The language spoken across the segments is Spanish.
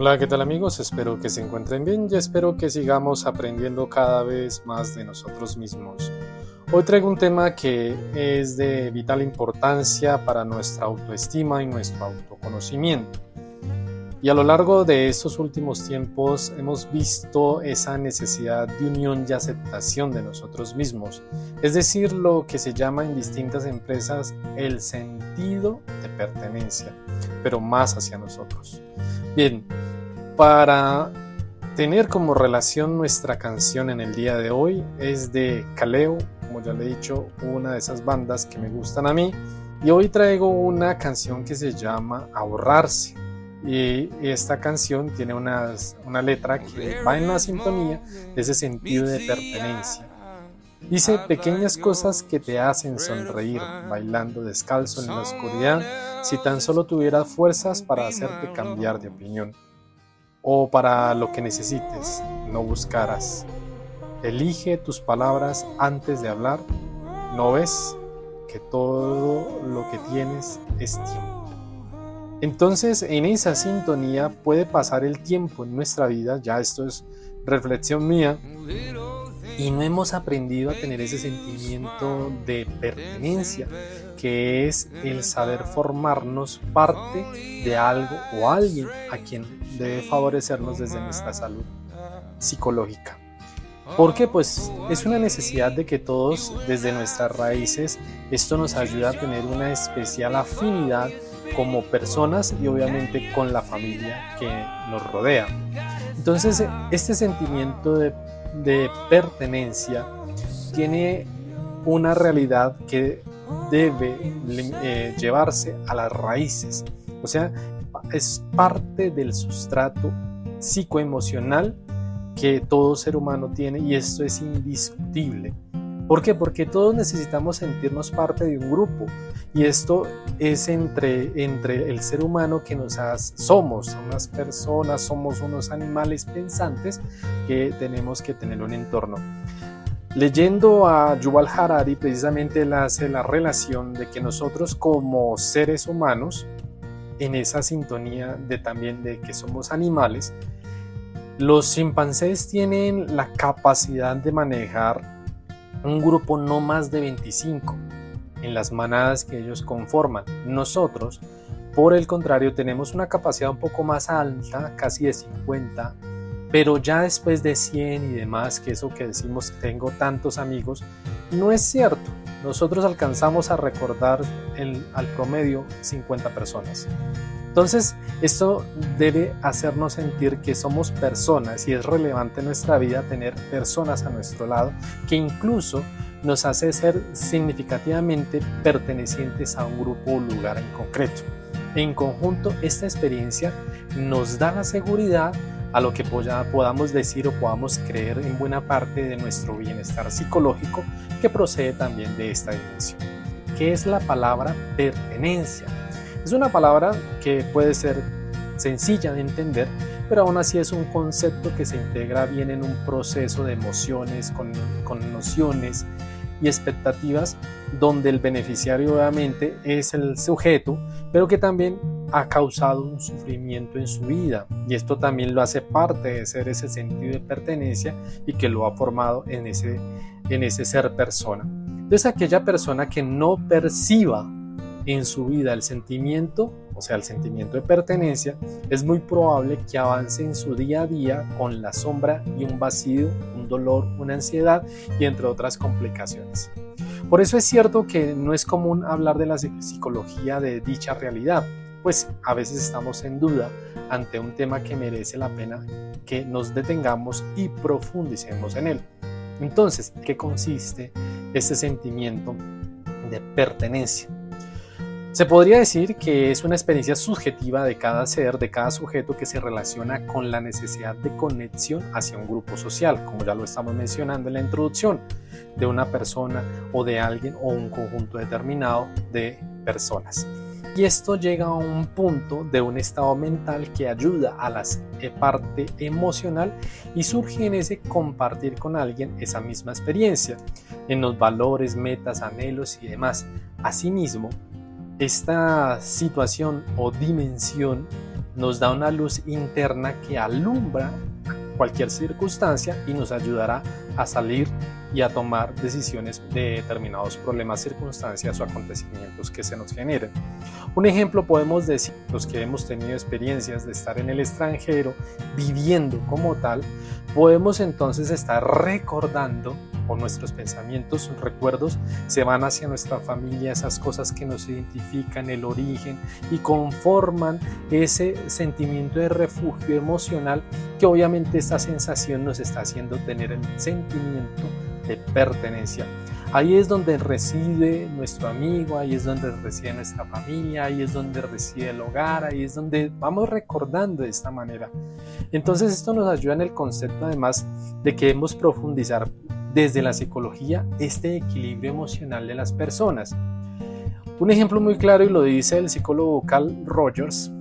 Hola, ¿qué tal amigos? Espero que se encuentren bien y espero que sigamos aprendiendo cada vez más de nosotros mismos. Hoy traigo un tema que es de vital importancia para nuestra autoestima y nuestro autoconocimiento. Y a lo largo de estos últimos tiempos hemos visto esa necesidad de unión y aceptación de nosotros mismos, es decir, lo que se llama en distintas empresas el sentido de pertenencia, pero más hacia nosotros. Bien, para tener como relación nuestra canción en el día de hoy es de Kaleo, como ya le he dicho, una de esas bandas que me gustan a mí, y hoy traigo una canción que se llama Ahorrarse y esta canción tiene una letra que va en la sintonía de ese sentido de pertenencia. Dice pequeñas cosas que te hacen sonreír, bailando descalzo en la oscuridad, si tan solo tuvieras fuerzas para hacerte cambiar de opinión, o para lo que necesites, no buscaras. Elige tus palabras antes de hablar, ¿no ves que todo lo que tienes es tiempo? Entonces, en esa sintonía puede pasar el tiempo en nuestra vida, ya esto es reflexión mía, y no hemos aprendido a tener ese sentimiento de pertenencia, que es el saber formarnos parte de algo o alguien a quien debe favorecernos desde nuestra salud psicológica. Porque pues es una necesidad de que todos desde nuestras raíces esto nos ayuda a tener una especial afinidad como personas y obviamente con la familia que nos rodea. Entonces, este sentimiento de, pertenencia tiene una realidad que debe eh, llevarse a las raíces. O sea, es parte del sustrato psicoemocional que todo ser humano tiene y esto es indiscutible. ¿Por qué? Porque todos necesitamos sentirnos parte de un grupo y esto es entre, entre el ser humano que nos somos, unas personas, somos unos animales pensantes que tenemos que tener un entorno. Leyendo a Yuval Harari, precisamente él hace la relación de que nosotros como seres humanos, en esa sintonía de también de que somos animales, los chimpancés tienen la capacidad de manejar un grupo no más de 25 en las manadas que ellos conforman. Nosotros, por el contrario, tenemos una capacidad un poco más alta, casi de 50, pero ya después de 100 y demás, que eso que decimos tengo tantos amigos, no es cierto. Nosotros alcanzamos a recordar al promedio 50 personas. Entonces, esto debe hacernos sentir que somos personas y es relevante en nuestra vida tener personas a nuestro lado que incluso nos hace ser significativamente pertenecientes a un grupo o lugar en concreto. En conjunto, esta experiencia nos da la seguridad a lo que podamos decir o podamos creer en buena parte de nuestro bienestar psicológico que procede también de esta dimensión, que es la palabra pertenencia. Es una palabra que puede ser sencilla de entender, pero aún así es un concepto que se integra bien en un proceso de emociones, con, con nociones y expectativas, donde el beneficiario obviamente es el sujeto, pero que también ha causado un sufrimiento en su vida y esto también lo hace parte de ser ese sentido de pertenencia y que lo ha formado en ese, en ese ser persona. Entonces aquella persona que no perciba en su vida el sentimiento, o sea, el sentimiento de pertenencia, es muy probable que avance en su día a día con la sombra y un vacío, un dolor, una ansiedad y entre otras complicaciones. Por eso es cierto que no es común hablar de la psicología de dicha realidad, pues a veces estamos en duda ante un tema que merece la pena que nos detengamos y profundicemos en él. Entonces, ¿qué consiste este sentimiento de pertenencia? Se podría decir que es una experiencia subjetiva de cada ser, de cada sujeto que se relaciona con la necesidad de conexión hacia un grupo social, como ya lo estamos mencionando en la introducción, de una persona o de alguien o un conjunto determinado de personas. Y esto llega a un punto de un estado mental que ayuda a la parte emocional y surge en ese compartir con alguien esa misma experiencia, en los valores, metas, anhelos y demás. Asimismo, esta situación o dimensión nos da una luz interna que alumbra cualquier circunstancia y nos ayudará a salir y a tomar decisiones de determinados problemas, circunstancias o acontecimientos que se nos generen. Un ejemplo podemos decir, los que hemos tenido experiencias de estar en el extranjero, viviendo como tal, podemos entonces estar recordando nuestros pensamientos, recuerdos, se van hacia nuestra familia, esas cosas que nos identifican, el origen y conforman ese sentimiento de refugio emocional que obviamente esta sensación nos está haciendo tener el sentimiento de pertenencia. Ahí es donde reside nuestro amigo, ahí es donde reside nuestra familia, ahí es donde reside el hogar, ahí es donde vamos recordando de esta manera. Entonces esto nos ayuda en el concepto además de que debemos profundizar desde la psicología este equilibrio emocional de las personas. Un ejemplo muy claro y lo dice el psicólogo Carl Rogers,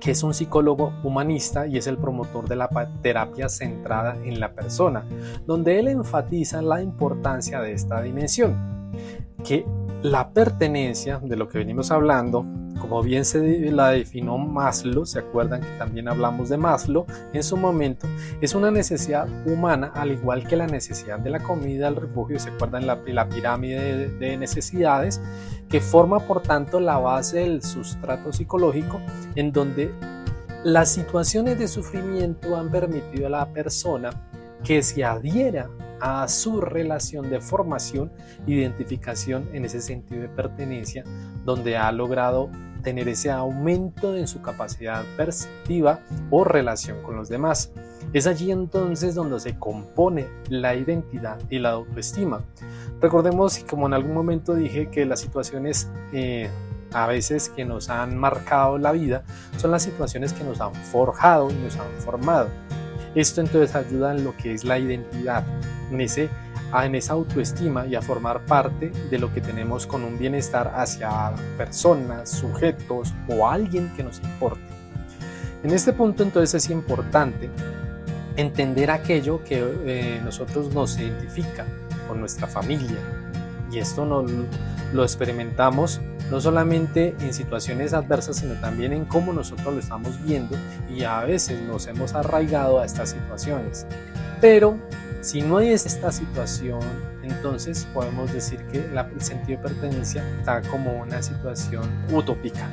que es un psicólogo humanista y es el promotor de la terapia centrada en la persona, donde él enfatiza la importancia de esta dimensión, que la pertenencia, de lo que venimos hablando, como bien se la definió Maslow, se acuerdan que también hablamos de Maslow en su momento, es una necesidad humana al igual que la necesidad de la comida, el refugio, se acuerdan la, la pirámide de, necesidades, que forma por tanto la base del sustrato psicológico en donde las situaciones de sufrimiento han permitido a la persona que se adhiera a su relación de formación, identificación en ese sentido de pertenencia, donde ha logrado tener ese aumento en su capacidad perceptiva o relación con los demás. Es allí entonces donde se compone la identidad y la autoestima. Recordemos, como en algún momento dije, que las situaciones eh, a veces que nos han marcado la vida son las situaciones que nos han forjado y nos han formado. Esto entonces ayuda en lo que es la identidad, en ese esa autoestima y a formar parte de lo que tenemos con un bienestar hacia personas, sujetos o alguien que nos importe. En este punto entonces es importante entender aquello que eh, nosotros nos identifica con nuestra familia y esto no, lo experimentamos no solamente en situaciones adversas, sino también en cómo nosotros lo estamos viendo y a veces nos hemos arraigado a estas situaciones. Pero si no hay esta situación, entonces podemos decir que el sentido de pertenencia está como una situación utópica.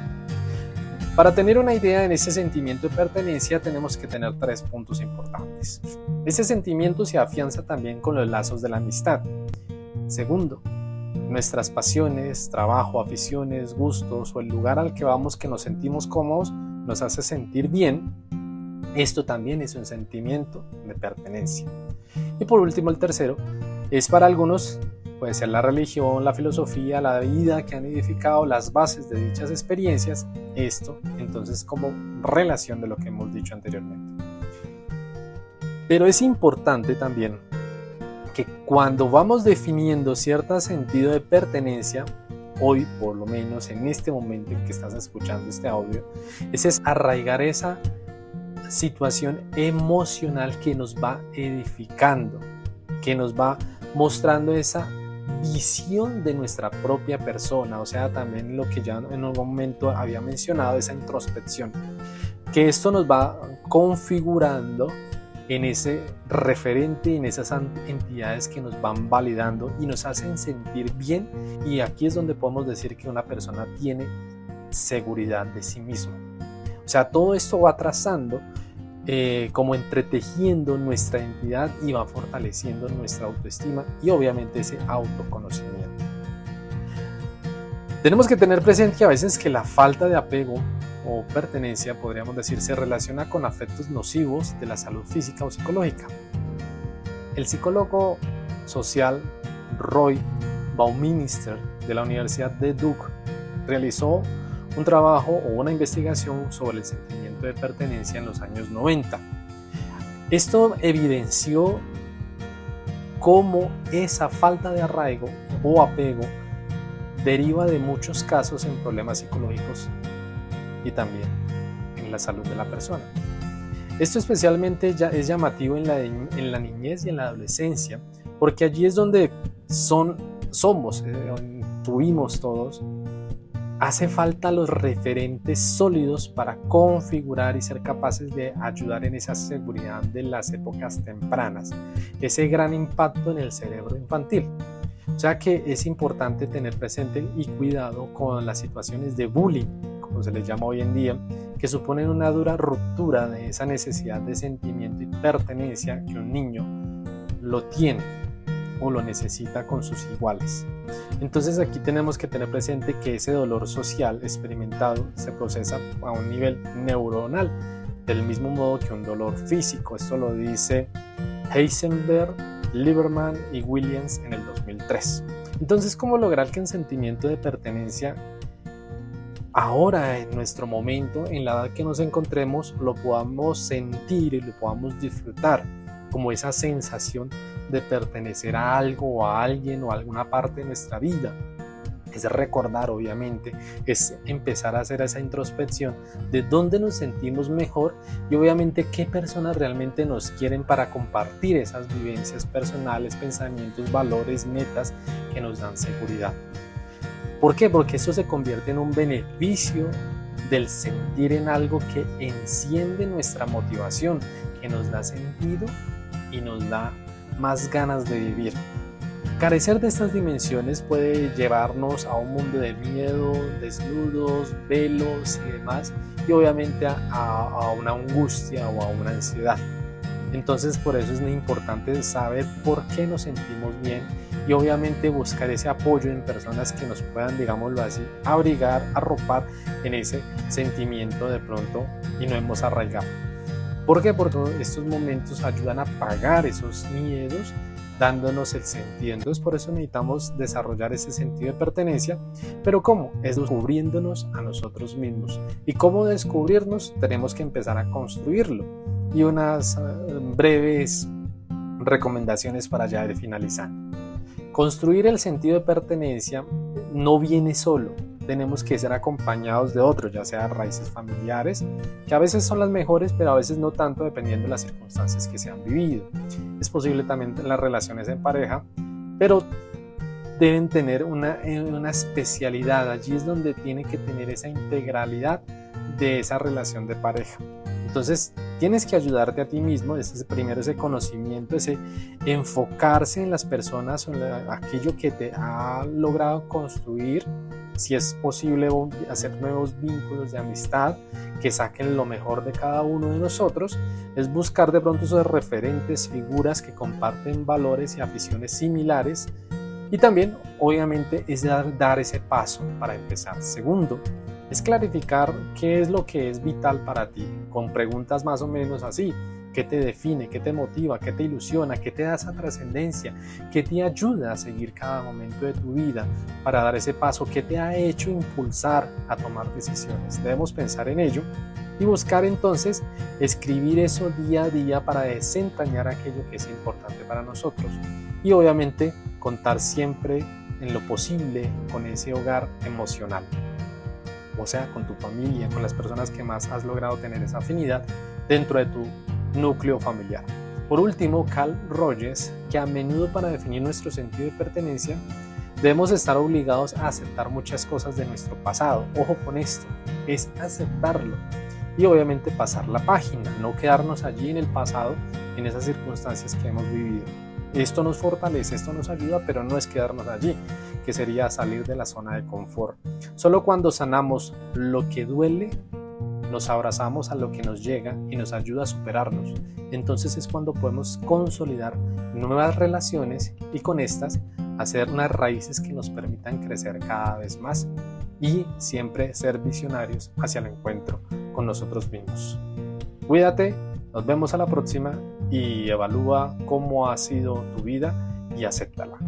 Para tener una idea en ese sentimiento de pertenencia tenemos que tener tres puntos importantes. Ese sentimiento se afianza también con los lazos de la amistad. Segundo, nuestras pasiones, trabajo, aficiones, gustos o el lugar al que vamos que nos sentimos cómodos nos hace sentir bien. Esto también es un sentimiento de pertenencia. Y por último, el tercero es para algunos, puede ser la religión, la filosofía, la vida que han edificado las bases de dichas experiencias, esto entonces como relación de lo que hemos dicho anteriormente. Pero es importante también que cuando vamos definiendo cierto sentido de pertenencia, hoy por lo menos en este momento en que estás escuchando este audio, es arraigar esa situación emocional que nos va edificando, que nos va mostrando esa visión de nuestra propia persona, o sea, también lo que ya en un momento había mencionado, esa introspección, que esto nos va configurando en ese referente, en esas entidades que nos van validando y nos hacen sentir bien y aquí es donde podemos decir que una persona tiene seguridad de sí mismo. O sea, todo esto va trazando eh, como entretejiendo nuestra identidad y va fortaleciendo nuestra autoestima y obviamente ese autoconocimiento. Tenemos que tener presente a veces que la falta de apego o pertenencia, podríamos decir, se relaciona con afectos nocivos de la salud física o psicológica. El psicólogo social Roy Bauminister de la Universidad de Duke realizó un trabajo o una investigación sobre el sentimiento de pertenencia en los años 90. Esto evidenció cómo esa falta de arraigo o apego deriva de muchos casos en problemas psicológicos y también en la salud de la persona. Esto especialmente ya es llamativo en la, en la niñez y en la adolescencia, porque allí es donde son, somos, eh, tuvimos todos hace falta los referentes sólidos para configurar y ser capaces de ayudar en esa seguridad de las épocas tempranas, ese gran impacto en el cerebro infantil. O sea que es importante tener presente y cuidado con las situaciones de bullying, se les llama hoy en día, que suponen una dura ruptura de esa necesidad de sentimiento y pertenencia que un niño lo tiene o lo necesita con sus iguales. Entonces aquí tenemos que tener presente que ese dolor social experimentado se procesa a un nivel neuronal, del mismo modo que un dolor físico. Esto lo dice Heisenberg, Lieberman y Williams en el 2003. Entonces, ¿cómo lograr que un sentimiento de pertenencia ahora, en nuestro momento, en la edad que nos encontremos, lo podamos sentir y lo podamos disfrutar? como esa sensación de pertenecer a algo o a alguien o a alguna parte de nuestra vida. Es recordar, obviamente, es empezar a hacer esa introspección de dónde nos sentimos mejor y obviamente qué personas realmente nos quieren para compartir esas vivencias personales, pensamientos, valores, metas que nos dan seguridad. ¿Por qué? Porque eso se convierte en un beneficio del sentir en algo que enciende nuestra motivación, que nos da sentido y nos da más ganas de vivir. Carecer de estas dimensiones puede llevarnos a un mundo de miedo, desnudos, velos y demás, y obviamente a, una angustia o a una ansiedad. Entonces por eso es importante saber por qué nos sentimos bien y obviamente buscar ese apoyo en personas que nos puedan, digámoslo así, abrigar, arropar en ese sentimiento de pronto y no hemos arraigado. ¿Por qué? Porque estos momentos ayudan a pagar esos miedos dándonos el sentido. Entonces por eso necesitamos desarrollar ese sentido de pertenencia. Pero ¿cómo? Es descubriéndonos a nosotros mismos. ¿Y cómo descubrirnos? Tenemos que empezar a construirlo. Y unas eh, breves recomendaciones para ya ir finalizando. Construir el sentido de pertenencia no viene solo, tenemos que ser acompañados de otros, ya sea raíces familiares, que a veces son las mejores, pero a veces no tanto dependiendo de las circunstancias que se han vivido. Es posible también las relaciones en pareja, pero deben tener una, eh, una especialidad. Allí es donde tiene que tener esa integralidad de esa relación de pareja. Entonces, tienes que ayudarte a ti mismo, ese primero ese conocimiento, ese enfocarse en las personas en aquello que te ha logrado construir si es posible hacer nuevos vínculos de amistad que saquen lo mejor de cada uno de nosotros, es buscar de pronto esos referentes, figuras que comparten valores y aficiones similares y también obviamente es dar, ese paso para empezar. Segundo, es clarificar qué es lo que es vital para ti, con preguntas más o menos así. ¿Qué te define? ¿Qué te motiva? ¿Qué te ilusiona? ¿Qué te da esa trascendencia? ¿Qué te ayuda a seguir cada momento de tu vida para dar ese paso? ¿Qué te ha hecho impulsar a tomar decisiones? Debemos pensar en ello y buscar entonces escribir eso día a día para desentrañar aquello que es importante para nosotros. Y obviamente contar siempre en lo posible con ese hogar emocional. O sea, con tu familia, con las personas que más has logrado tener esa afinidad dentro de tu núcleo familiar. Por último, Carl Rogers, que a menudo para definir nuestro sentido de pertenencia debemos estar obligados a aceptar muchas cosas de nuestro pasado. Ojo con esto, es aceptarlo y obviamente pasar la página, no quedarnos allí en el pasado, en esas circunstancias que hemos vivido. Esto nos fortalece, esto nos ayuda, pero no es quedarnos allí, que sería salir de la zona de confort. Solo cuando sanamos lo que duele, nos abrazamos a lo que nos llega y nos ayuda a superarnos. Entonces es cuando podemos consolidar nuevas relaciones y con estas hacer unas raíces que nos permitan crecer cada vez más y siempre ser visionarios hacia el encuentro con nosotros mismos. Cuídate, nos vemos a la próxima y evalúa cómo ha sido tu vida y acéptala.